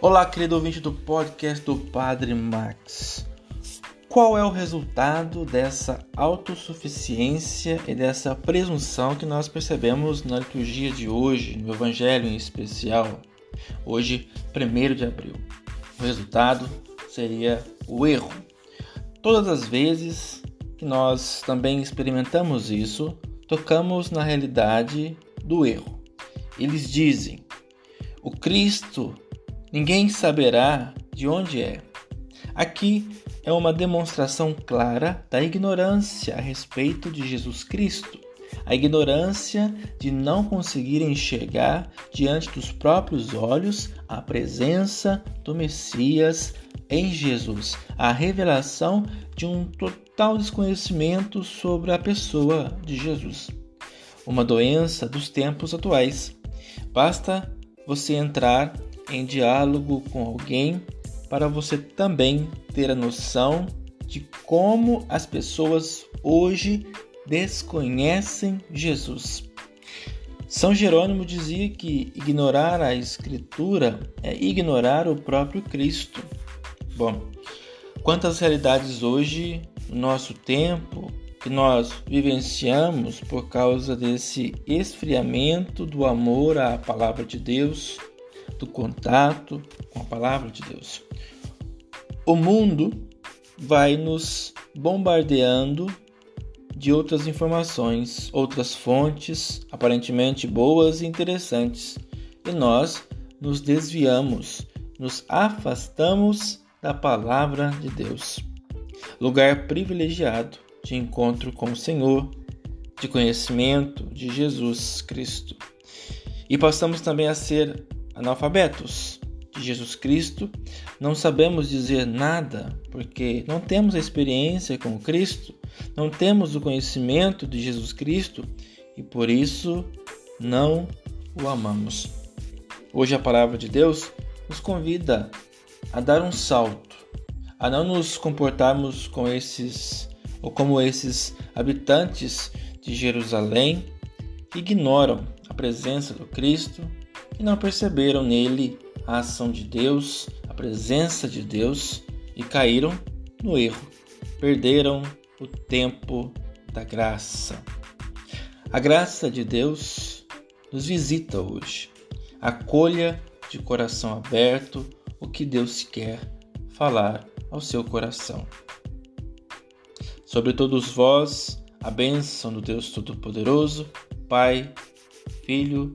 Olá, querido ouvinte do podcast do Padre Max. Qual é o resultado dessa autossuficiência e dessa presunção que nós percebemos na liturgia de hoje, no Evangelho em especial, hoje, 1 de abril? O resultado seria o erro. Todas as vezes que nós também experimentamos isso, tocamos na realidade do erro. Eles dizem: o Cristo ninguém saberá de onde é. Aqui é uma demonstração clara da ignorância a respeito de Jesus Cristo, a ignorância de não conseguir enxergar diante dos próprios olhos a presença do Messias em Jesus, a revelação de um total desconhecimento sobre a pessoa de Jesus. Uma doença dos tempos atuais. Basta você entrar em diálogo com alguém para você também ter a noção de como as pessoas hoje desconhecem Jesus. São Jerônimo dizia que ignorar a Escritura é ignorar o próprio Cristo. Bom, quantas realidades hoje, no nosso tempo, que nós vivenciamos por causa desse esfriamento do amor à palavra de Deus, do contato com a palavra de Deus. O mundo vai nos bombardeando de outras informações, outras fontes aparentemente boas e interessantes, e nós nos desviamos, nos afastamos da palavra de Deus. Lugar privilegiado de encontro com o Senhor, de conhecimento de Jesus Cristo. E passamos também a ser analfabetos de Jesus Cristo, não sabemos dizer nada porque não temos a experiência com Cristo, não temos o conhecimento de Jesus Cristo e por isso não o amamos. Hoje a palavra de Deus nos convida a dar um salto, a não nos comportarmos com esses ou como esses habitantes de Jerusalém que ignoram a presença do Cristo e não perceberam nele a ação de Deus, a presença de Deus e caíram no erro, perderam o tempo da graça. A graça de Deus nos visita hoje. Acolha de coração aberto o que Deus quer falar ao seu coração. Sobre todos vós, a bênção do Deus Todo-Poderoso, Pai, Filho